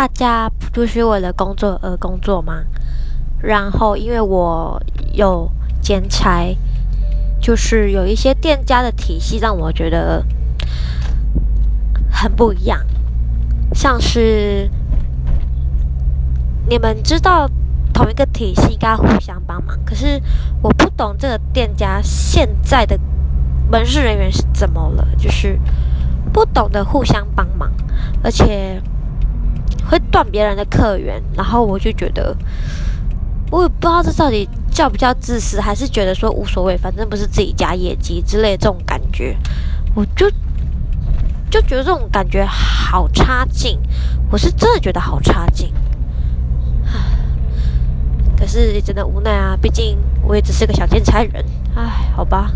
大家不就是为了工作而工作吗？然后因为我有兼差，就是有一些店家的体系让我觉得很不一样，像是你们知道同一个体系应该互相帮忙，可是我不懂这个店家现在的门市人员是怎么了，就是不懂得互相帮忙，而且。会断别人的客源，然后我就觉得，我也不知道这到底叫不叫自私，还是觉得说无所谓，反正不是自己家业绩之类这种感觉，我就就觉得这种感觉好差劲，我是真的觉得好差劲，唉可是真的无奈啊，毕竟我也只是个小天才人，唉，好吧。